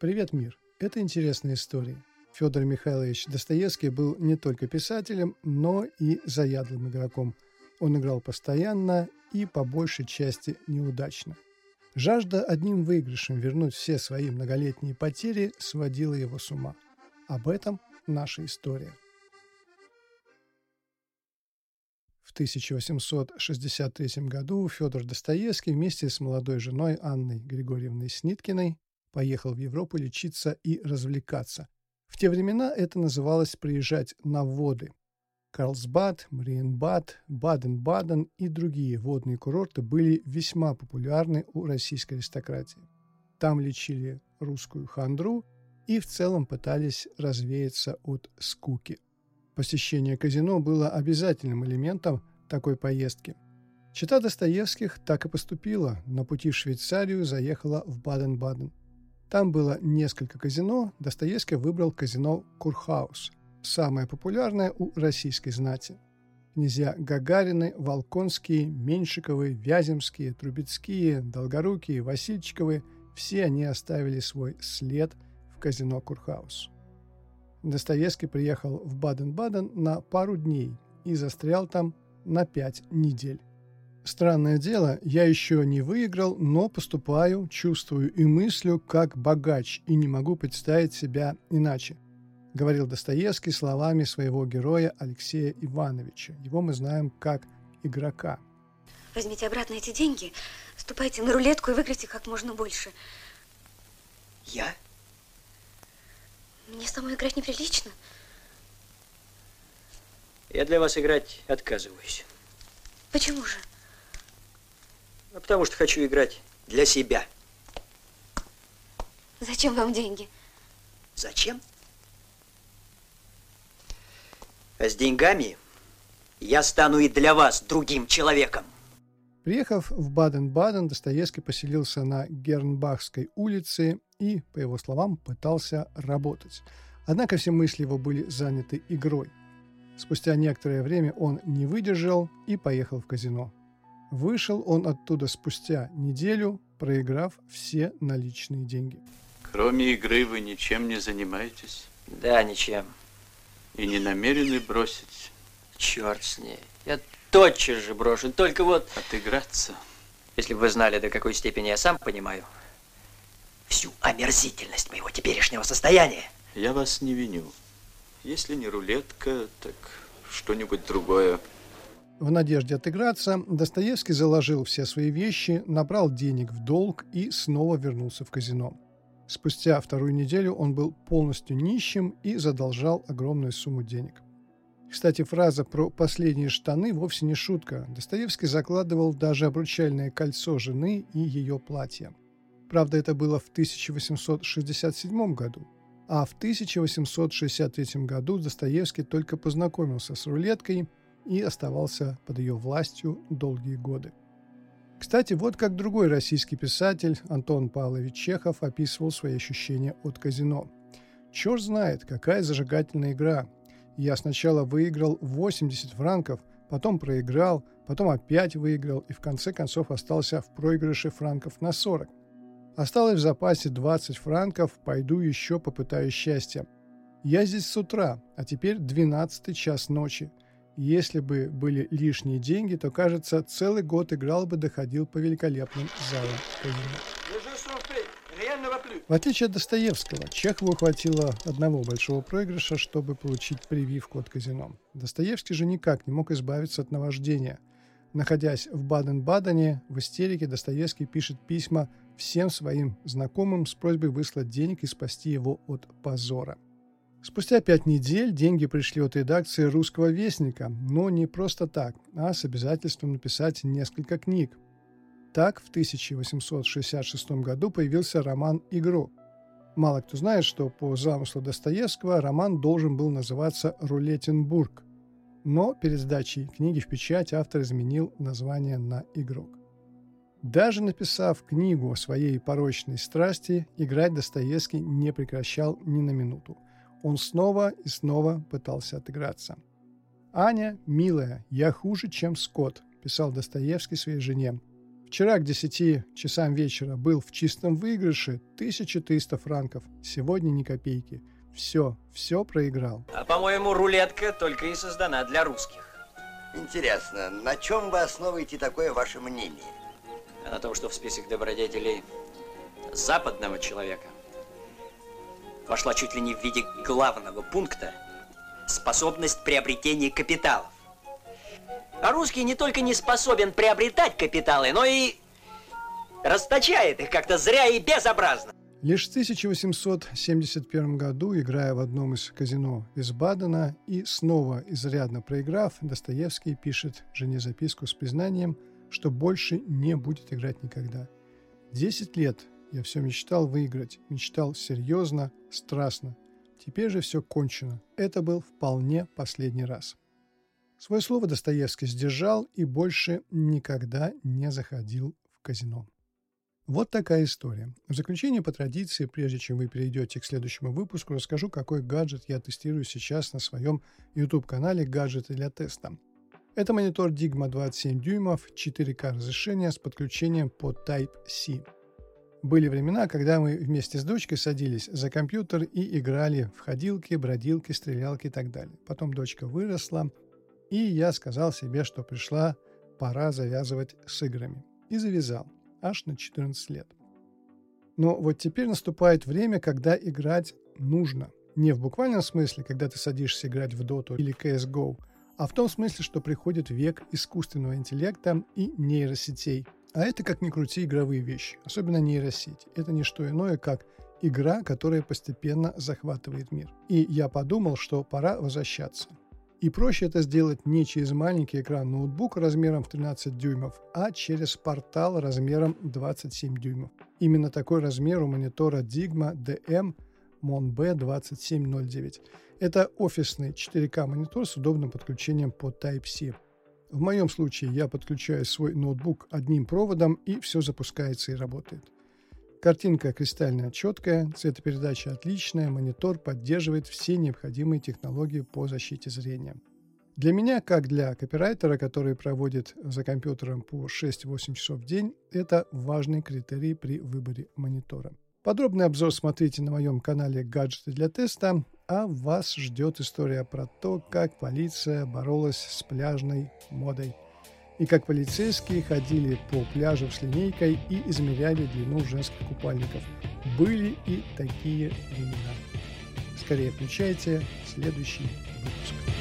Привет, мир! Это интересная история. Федор Михайлович Достоевский был не только писателем, но и заядлым игроком. Он играл постоянно и по большей части неудачно. Жажда одним выигрышем вернуть все свои многолетние потери сводила его с ума. Об этом наша история. В 1863 году Федор Достоевский вместе с молодой женой Анной Григорьевной Сниткиной поехал в Европу лечиться и развлекаться. В те времена это называлось приезжать на воды. Карлсбад, Мариенбад, Баден-Баден и другие водные курорты были весьма популярны у российской аристократии. Там лечили русскую хандру и в целом пытались развеяться от скуки. Посещение казино было обязательным элементом такой поездки. Чита Достоевских так и поступила. На пути в Швейцарию заехала в Баден-Баден. Там было несколько казино, Достоевский выбрал казино «Курхаус», самое популярное у российской знати. Князья Гагарины, Волконские, Меньшиковы, Вяземские, Трубецкие, Долгорукие, Васильчиковы – все они оставили свой след в казино «Курхаус». Достоевский приехал в Баден-Баден на пару дней и застрял там на пять недель. Странное дело, я еще не выиграл, но поступаю, чувствую и мыслю как богач и не могу представить себя иначе, говорил Достоевский словами своего героя Алексея Ивановича. Его мы знаем как игрока. Возьмите обратно эти деньги, ступайте на рулетку и выиграйте как можно больше. Я? Мне самой играть неприлично. Я для вас играть отказываюсь. Почему же? А потому что хочу играть для себя. Зачем вам деньги? Зачем? А с деньгами я стану и для вас другим человеком. Приехав в Баден-Баден, Достоевский поселился на Гернбахской улице и, по его словам, пытался работать. Однако все мысли его были заняты игрой. Спустя некоторое время он не выдержал и поехал в казино. Вышел он оттуда спустя неделю, проиграв все наличные деньги. Кроме игры вы ничем не занимаетесь? Да, ничем. И не намерены бросить? Черт с ней. Я тотчас же брошу, только вот... Отыграться? Если бы вы знали, до какой степени я сам понимаю всю омерзительность моего теперешнего состояния. Я вас не виню. Если не рулетка, так что-нибудь другое. В надежде отыграться, Достоевский заложил все свои вещи, набрал денег в долг и снова вернулся в казино. Спустя вторую неделю он был полностью нищим и задолжал огромную сумму денег. Кстати, фраза про последние штаны вовсе не шутка. Достоевский закладывал даже обручальное кольцо жены и ее платье. Правда, это было в 1867 году. А в 1863 году Достоевский только познакомился с рулеткой и оставался под ее властью долгие годы. Кстати, вот как другой российский писатель Антон Павлович Чехов описывал свои ощущения от казино. «Черт знает, какая зажигательная игра. Я сначала выиграл 80 франков, потом проиграл, потом опять выиграл и в конце концов остался в проигрыше франков на 40. Осталось в запасе 20 франков, пойду еще попытаю счастья. Я здесь с утра, а теперь 12 час ночи. Если бы были лишние деньги, то, кажется, целый год играл бы, доходил по великолепным залам В отличие от Достоевского, Чехову хватило одного большого проигрыша, чтобы получить прививку от казино. Достоевский же никак не мог избавиться от наваждения. Находясь в Баден-Бадене, в истерике Достоевский пишет письма всем своим знакомым с просьбой выслать денег и спасти его от позора – Спустя пять недель деньги пришли от редакции «Русского вестника», но не просто так, а с обязательством написать несколько книг. Так в 1866 году появился роман «Игрок». Мало кто знает, что по замыслу Достоевского роман должен был называться «Рулетенбург», но перед сдачей книги в печать автор изменил название на «Игрок». Даже написав книгу о своей порочной страсти, играть Достоевский не прекращал ни на минуту – он снова и снова пытался отыграться. «Аня, милая, я хуже, чем Скотт», – писал Достоевский своей жене. Вчера к 10 часам вечера был в чистом выигрыше 1300 франков. Сегодня ни копейки. Все, все проиграл. А по-моему, рулетка только и создана для русских. Интересно, на чем вы основываете такое ваше мнение? А на том, что в список добродетелей западного человека вошла чуть ли не в виде главного пункта способность приобретения капиталов. А русский не только не способен приобретать капиталы, но и расточает их как-то зря и безобразно. Лишь в 1871 году, играя в одном из казино из Бадена и снова изрядно проиграв, Достоевский пишет жене записку с признанием, что больше не будет играть никогда. Десять лет я все мечтал выиграть, мечтал серьезно, страстно. Теперь же все кончено. Это был вполне последний раз. Свое слово Достоевский сдержал и больше никогда не заходил в казино. Вот такая история. В заключение по традиции, прежде чем вы перейдете к следующему выпуску, расскажу, какой гаджет я тестирую сейчас на своем YouTube-канале «Гаджеты для теста». Это монитор Digma 27 дюймов, 4К разрешения с подключением по Type-C. Были времена, когда мы вместе с дочкой садились за компьютер и играли в ходилки, бродилки, стрелялки и так далее. Потом дочка выросла, и я сказал себе, что пришла пора завязывать с играми. И завязал, аж на 14 лет. Но вот теперь наступает время, когда играть нужно. Не в буквальном смысле, когда ты садишься играть в Dota или CSGO, а в том смысле, что приходит век искусственного интеллекта и нейросетей. А это, как ни крути, игровые вещи, особенно нейросеть. Это не что иное, как игра, которая постепенно захватывает мир. И я подумал, что пора возвращаться. И проще это сделать не через маленький экран ноутбука размером в 13 дюймов, а через портал размером 27 дюймов. Именно такой размер у монитора Digma DM Mon B2709. Это офисный 4К монитор с удобным подключением по Type-C. В моем случае я подключаю свой ноутбук одним проводом и все запускается и работает. Картинка кристально четкая, цветопередача отличная, монитор поддерживает все необходимые технологии по защите зрения. Для меня, как для копирайтера, который проводит за компьютером по 6-8 часов в день, это важный критерий при выборе монитора. Подробный обзор смотрите на моем канале «Гаджеты для теста», а вас ждет история про то, как полиция боролась с пляжной модой – и как полицейские ходили по пляжу с линейкой и измеряли длину женских купальников. Были и такие времена. Скорее включайте следующий выпуск.